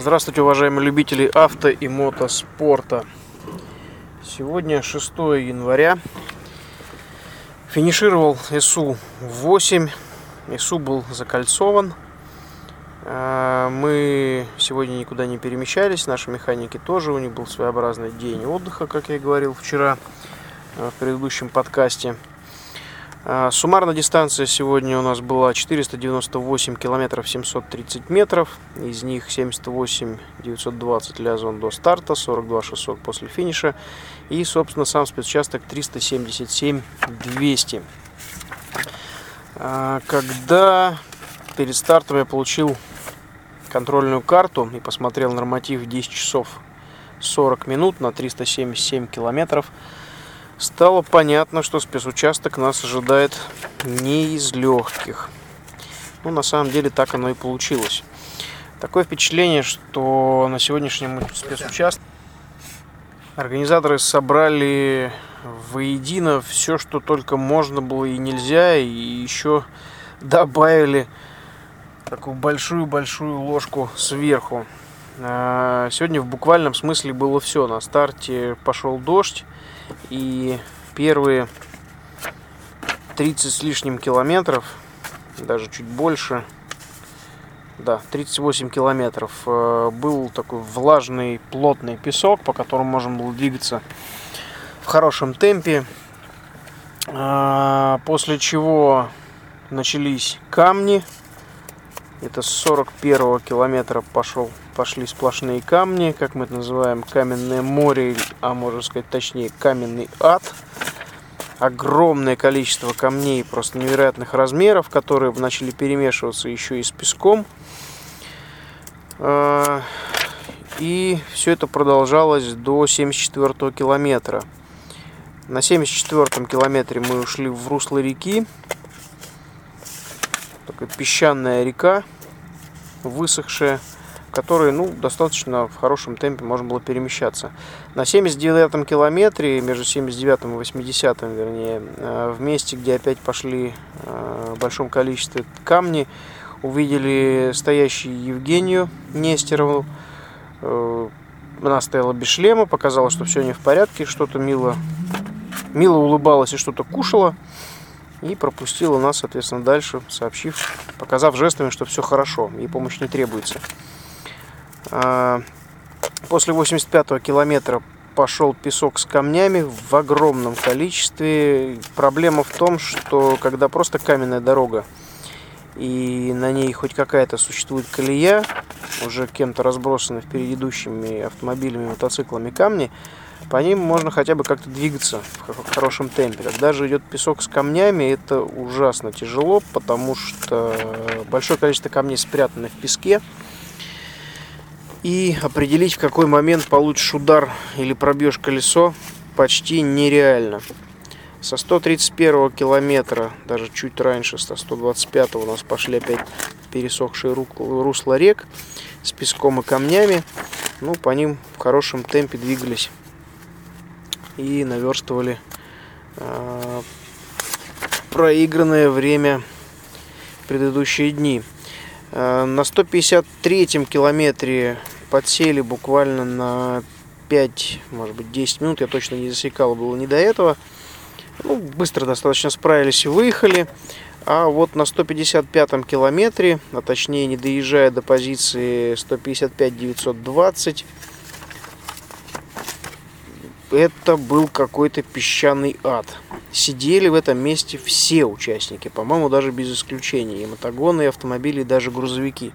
Здравствуйте, уважаемые любители авто и мотоспорта. Сегодня 6 января. Финишировал СУ-8. СУ был закольцован. А, мы сегодня никуда не перемещались, наши механики тоже. У них был своеобразный день отдыха, как я говорил вчера э, в предыдущем подкасте. А, суммарная дистанция сегодня у нас была 498 километров 730 метров. Из них 78 920 лязон до старта, 42 600 после финиша. И, собственно, сам спецучасток 377 200. А, когда перед стартом я получил контрольную карту и посмотрел норматив 10 часов 40 минут на 377 километров, стало понятно, что спецучасток нас ожидает не из легких. Ну, на самом деле так оно и получилось. Такое впечатление, что на сегодняшнем спецучастке организаторы собрали воедино все, что только можно было и нельзя, и еще добавили такую большую-большую ложку сверху. А, сегодня в буквальном смысле было все. На старте пошел дождь, и первые 30 с лишним километров, даже чуть больше, да, 38 километров, э, был такой влажный, плотный песок, по которому можно было двигаться в хорошем темпе. А, после чего начались камни. Это с 41 километра пошел пошли сплошные камни, как мы это называем, каменное море, а можно сказать точнее, каменный ад. Огромное количество камней просто невероятных размеров, которые начали перемешиваться еще и с песком. А, и все это продолжалось до 74 километра. На 74 километре мы ушли в русло реки. Такая песчаная река, высохшая которые ну, достаточно в хорошем темпе можно было перемещаться. На 79-м километре, между 79 и 80 вернее, э, в месте, где опять пошли э, в большом количестве камни, увидели стоящую Евгению Нестерову. Э, она стояла без шлема, показала, что все не в порядке, что-то мило, мило улыбалась и что-то кушала. И пропустила нас, соответственно, дальше, сообщив, показав жестами, что все хорошо, и помощь не требуется. А, после 85 километра пошел песок с камнями в огромном количестве. Проблема в том, что когда просто каменная дорога и на ней хоть какая-то существует колея, уже кем-то разбросаны впереди идущими автомобилями, мотоциклами камни, по ним можно хотя бы как-то двигаться в хорошем темпе. Когда же идет песок с камнями, это ужасно тяжело, потому что большое количество камней спрятано в песке, и определить, в какой момент получишь удар или пробьешь колесо, почти нереально. Со 131 километра, даже чуть раньше, со 125 у нас пошли опять пересохшие русла рек с песком и камнями. Ну, по ним в хорошем темпе двигались и наверстывали э, проигранное время предыдущие дни. Э, на 153 километре подсели буквально на 5, может быть 10 минут, я точно не засекал, было не до этого. Ну, быстро достаточно справились и выехали. А вот на 155 километре, а точнее не доезжая до позиции 155-920, это был какой-то песчаный ад. Сидели в этом месте все участники, по-моему, даже без исключения. И мотогоны, и автомобили, и даже грузовики.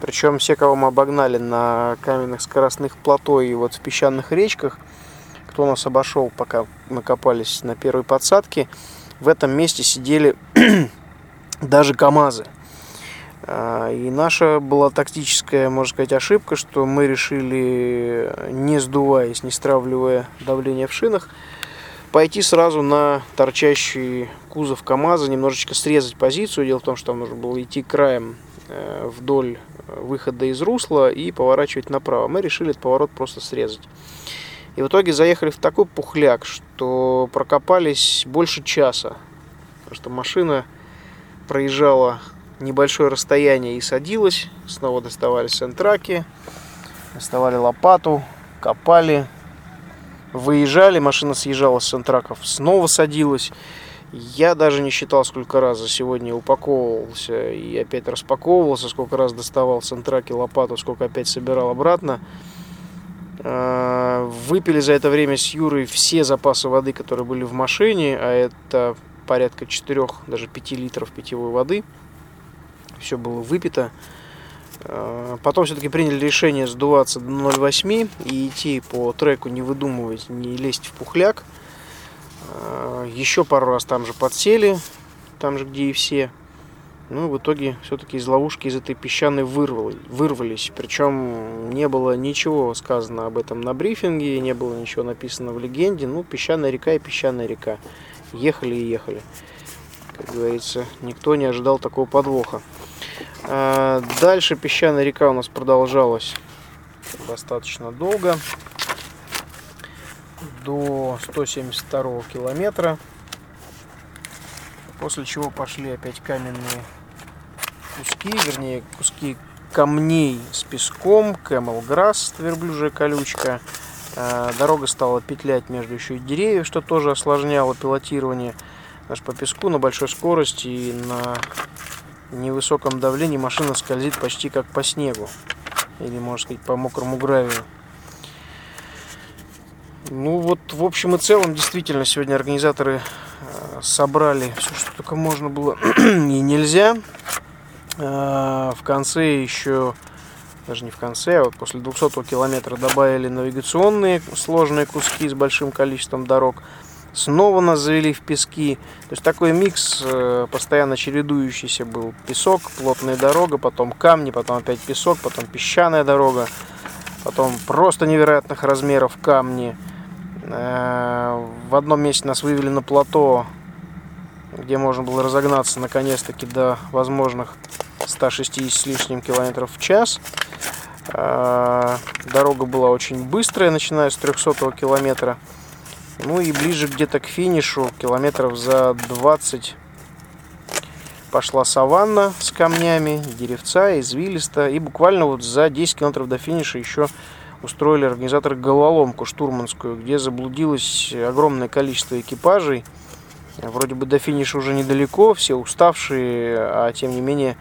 Причем все, кого мы обогнали на каменных скоростных плато и вот в песчаных речках, кто нас обошел, пока мы копались на первой подсадке, в этом месте сидели даже КАМАЗы. А, и наша была тактическая, можно сказать, ошибка, что мы решили, не сдуваясь, не стравливая давление в шинах, пойти сразу на торчащий кузов КАМАЗа, немножечко срезать позицию. Дело в том, что там нужно было идти краем э, вдоль выхода из русла и поворачивать направо. Мы решили этот поворот просто срезать. И в итоге заехали в такой пухляк, что прокопались больше часа. Потому что машина проезжала небольшое расстояние и садилась. Снова доставались сентраки. доставали лопату, копали, выезжали, машина съезжала с центраков, снова садилась. Я даже не считал, сколько раз за сегодня упаковывался и опять распаковывался, сколько раз доставал центраки лопату, сколько опять собирал обратно. А, выпили за это время с Юрой все запасы воды, которые были в машине, а это порядка 4, даже 5 литров питьевой воды. Все было выпито. А, потом все-таки приняли решение сдуваться до 0,8 и идти по треку, не выдумывать, не лезть в пухляк. А, еще пару раз там же подсели, там же, где и все. Ну, в итоге все-таки из ловушки, из этой песчаной вырвали, вырвались. Причем не было ничего сказано об этом на брифинге, не было ничего написано в легенде. Ну, песчаная река и песчаная река. Ехали и ехали. Как говорится, никто не ожидал такого подвоха. А дальше песчаная река у нас продолжалась достаточно долго до 172 километра. После чего пошли опять каменные куски, вернее куски камней с песком, Grass, верблюжья колючка. А, дорога стала петлять между еще и деревьев, что тоже осложняло пилотирование. Аж по песку на большой скорости и на невысоком давлении машина скользит почти как по снегу. Или, можно сказать, по мокрому гравию. Ну вот, в общем и целом, действительно, сегодня организаторы собрали все, что только можно было и нельзя. Э, в конце еще, даже не в конце, а вот после 200 километра добавили навигационные сложные куски с большим количеством дорог. Снова нас завели в пески. То есть такой микс э, постоянно чередующийся был. Песок, плотная дорога, потом камни, потом опять песок, потом песчаная дорога, потом просто невероятных размеров камни. Э, в одном месте нас вывели на плато, где можно было разогнаться наконец-таки до возможных 160 с лишним километров в час. Э, дорога была очень быстрая, начиная с 300 километра. Ну и ближе где-то к финишу, километров за 20, пошла саванна с камнями, деревца, извилисто. И буквально вот за 10 километров до финиша еще устроили организаторы головоломку штурманскую, где заблудилось огромное количество экипажей. Вроде бы до финиша уже недалеко, все уставшие, а тем не менее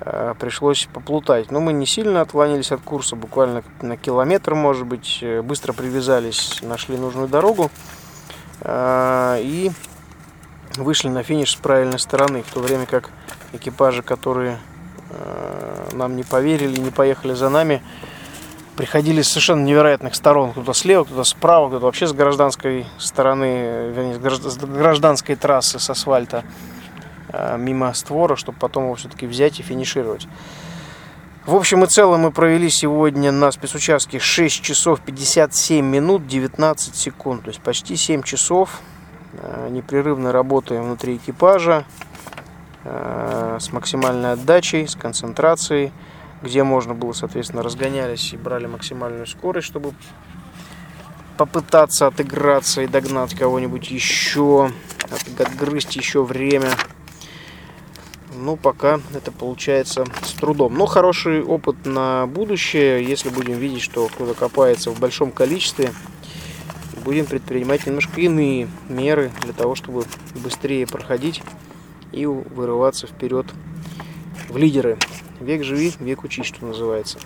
э, пришлось поплутать. Но мы не сильно отклонились от курса, буквально на километр, может быть, э, быстро привязались, нашли нужную дорогу э, и вышли на финиш с правильной стороны, в то время как экипажи, которые нам не поверили, не поехали за нами, приходили с совершенно невероятных сторон. Кто-то слева, кто-то справа, кто-то вообще с гражданской стороны, вернее, с гражданской трассы, с асфальта, э, мимо створа, чтобы потом его все-таки взять и финишировать. В общем и целом мы провели сегодня на спецучастке 6 часов 57 минут 19 секунд. То есть почти 7 часов э, непрерывно работаем внутри экипажа э, с максимальной отдачей, с концентрацией где можно было, соответственно, разгонялись и брали максимальную скорость, чтобы попытаться отыграться и догнать кого-нибудь еще, отгрызть еще время. Ну, пока это получается с трудом. Но хороший опыт на будущее, если будем видеть, что кто-то копается в большом количестве, будем предпринимать немножко иные меры для того, чтобы быстрее проходить и вырываться вперед в лидеры. Век живи, век учись, что называется.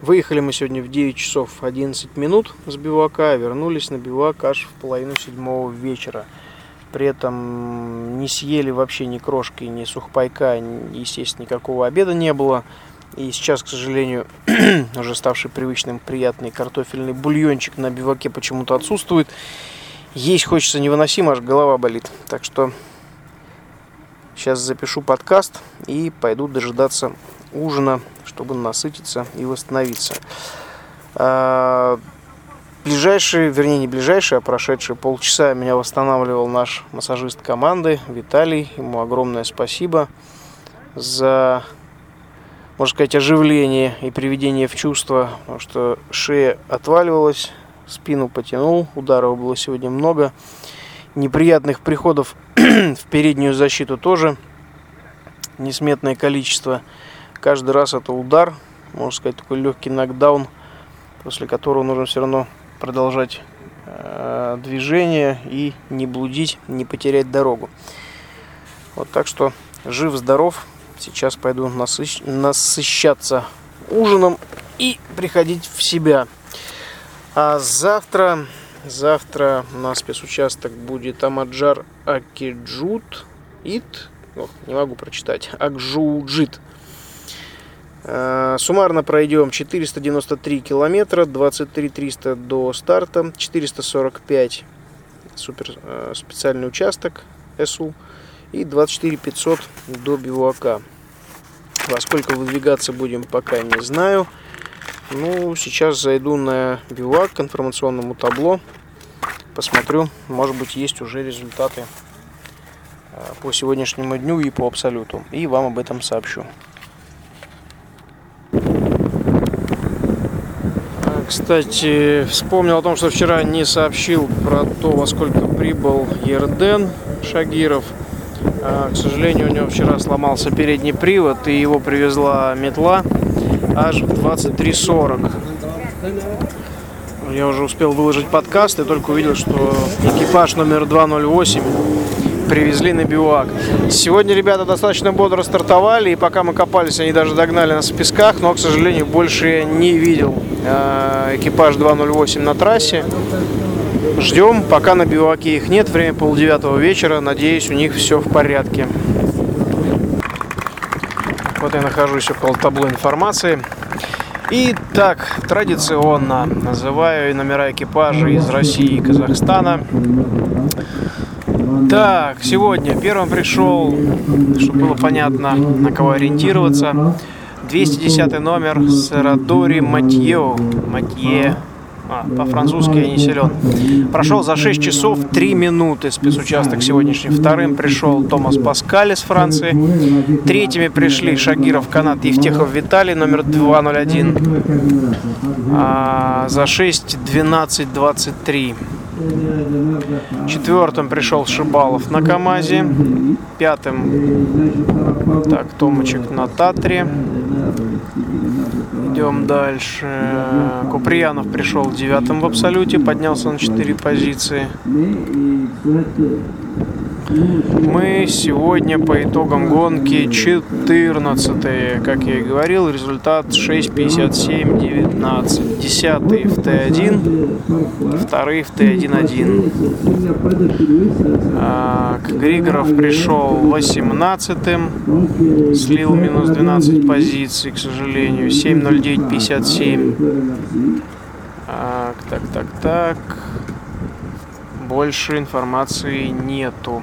Выехали мы сегодня в 9 часов 11 минут с бивака, вернулись на бивак аж в половину седьмого вечера. При этом не съели вообще ни крошки, ни сухпайка, естественно, никакого обеда не было. И сейчас, к сожалению, уже ставший привычным приятный картофельный бульончик на биваке почему-то отсутствует. Есть хочется невыносимо, аж голова болит. Так что Сейчас запишу подкаст и пойду дожидаться ужина, чтобы насытиться и восстановиться. А, ближайшие, вернее не ближайшие, а прошедшие полчаса меня восстанавливал наш массажист команды Виталий. Ему огромное спасибо за, можно сказать, оживление и приведение в чувство, потому что шея отваливалась, спину потянул, ударов было сегодня много неприятных приходов в переднюю защиту тоже несметное количество. Каждый раз это удар, можно сказать, такой легкий нокдаун, после которого нужно все равно продолжать э, движение и не блудить, не потерять дорогу. Вот так что жив-здоров. Сейчас пойду насыщ... насыщаться ужином и приходить в себя. А завтра, завтра у нас спецучасток будет Амаджар Акиджут Ит. Ох, не могу прочитать. Акжуджит. Э, суммарно пройдем 493 километра, 23 300 до старта, 445 супер э, специальный участок СУ и 24 500 до бивуака. Во сколько выдвигаться будем, пока не знаю. Ну, сейчас зайду на бивуак к информационному табло, посмотрю, может быть есть уже результаты э, по сегодняшнему дню и по абсолюту, и вам об этом сообщу. Кстати, вспомнил о том, что вчера не сообщил про то, во сколько прибыл Ерден Шагиров. А, к сожалению, у него вчера сломался передний привод, и его привезла метла аж в 23.40. Я уже успел выложить подкаст и только увидел, что экипаж номер 208 привезли на бивак. Сегодня ребята достаточно бодро стартовали, и пока мы копались, они даже догнали нас в песках, но, к сожалению, больше не видел э, экипаж 208 на трассе. Ждем, пока на биваке их нет, время полдевятого вечера, надеюсь, у них все в порядке. Вот я нахожусь около табло информации. И так, традиционно называю номера экипажа из России и Казахстана. Так, сегодня первым пришел, чтобы было понятно, на кого ориентироваться, 210 номер Сарадори Матье. Матье. А, по-французски я не силен. Прошел за 6 часов 3 минуты спецучасток сегодняшний. Вторым пришел Томас Паскаль из Франции. Третьими пришли Шагиров Канат Евтехов Виталий, номер 201. А, за 6 12 23. Четвертым пришел Шибалов на КАМАЗе. Пятым, так, Томочек на Татре. Идем дальше. Куприянов пришел девятым в абсолюте, поднялся на 4 позиции. Мы сегодня по итогам гонки 14 как я и говорил, результат 6.57.19. 10 в Т1, вторые в Т1.1. А, Григоров пришел 18 слил минус 12 позиций, к сожалению, 7.09.57. Так, так, так, так. Больше информации нету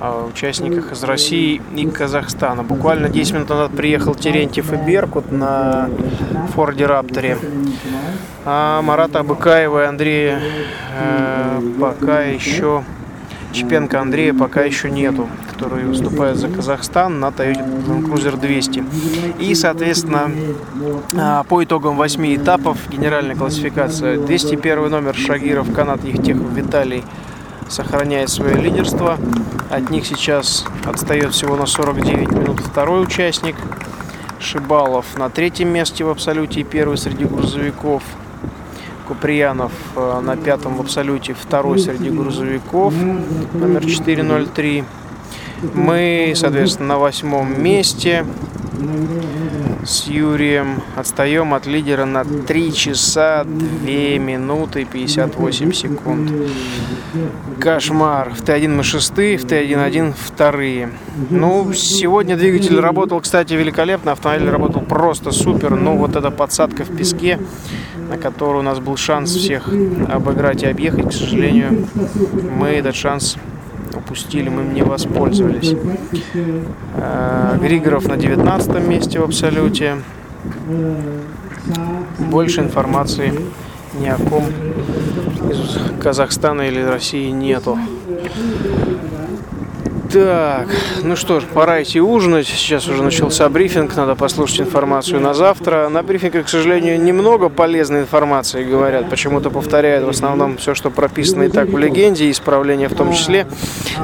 участниках из России и Казахстана. Буквально 10 минут назад приехал Терентьев и Беркут на Форде Рапторе. А Марата Абыкаева и Андрея э, пока еще Чепенко Андрея пока еще нету, который выступает за Казахстан на Toyota Land Cruiser 200. И, соответственно, а, по итогам 8 этапов генеральная классификация 201 номер Шагиров, Канат Ехтехов, Виталий сохраняет свое лидерство. От них сейчас отстает всего на 49 минут второй участник. Шибалов на третьем месте в абсолюте и первый среди грузовиков. Куприянов э, на пятом в абсолюте, второй среди грузовиков, номер 403. Мы, соответственно, на восьмом месте с Юрием отстаем от лидера на 3 часа 2 минуты 58 секунд. Кошмар. В Т1 мы шестые, в Т1-1 вторые. Ну, сегодня двигатель работал, кстати, великолепно. Автомобиль работал просто супер. Но вот эта подсадка в песке, на которую у нас был шанс всех обыграть и объехать, к сожалению, мы этот шанс упустили, мы им не воспользовались. Э, Григоров на 19 месте в абсолюте. Больше информации ни о ком из Казахстана или России нету. Так, ну что ж, пора идти ужинать. Сейчас уже начался брифинг, надо послушать информацию на завтра. На брифинге, к сожалению, немного полезной информации говорят. Почему-то повторяют в основном все, что прописано и так в легенде, исправления в том числе.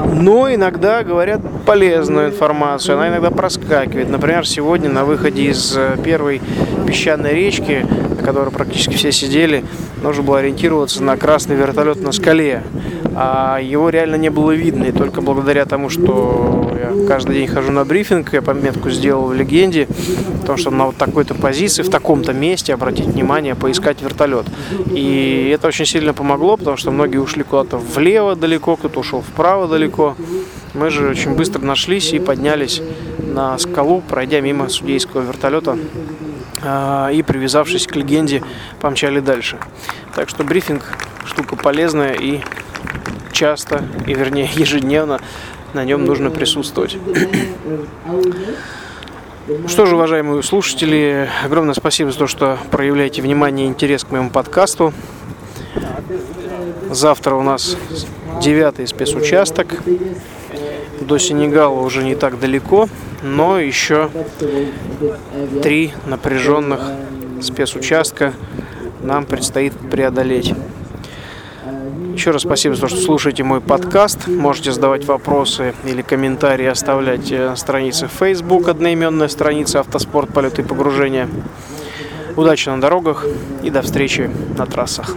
Но иногда говорят полезную информацию, она иногда проскакивает. Например, сегодня на выходе из э, первой песчаной речки, на которой практически все сидели, нужно было ориентироваться на красный вертолет на скале а его реально не было видно. И только благодаря тому, что я каждый день хожу на брифинг, я пометку сделал в легенде, потому что на вот такой-то позиции, в таком-то месте обратить внимание, поискать вертолет. И это очень сильно помогло, потому что многие ушли куда-то влево далеко, кто-то ушел вправо далеко. Мы же очень быстро нашлись и поднялись на скалу, пройдя мимо судейского вертолета а, и привязавшись к легенде, помчали дальше. Так что брифинг штука полезная и часто, и вернее ежедневно на нем нужно присутствовать. Что же, уважаемые слушатели, огромное спасибо за то, что проявляете внимание и интерес к моему подкасту. Завтра у нас девятый спецучасток. До Сенегала уже не так далеко, но еще три напряженных спецучастка нам предстоит преодолеть. Еще раз спасибо за то, что слушаете мой подкаст. Можете задавать вопросы или комментарии оставлять на странице Facebook, одноименная страница «Автоспорт. Полеты и погружения». Удачи на дорогах и до встречи на трассах.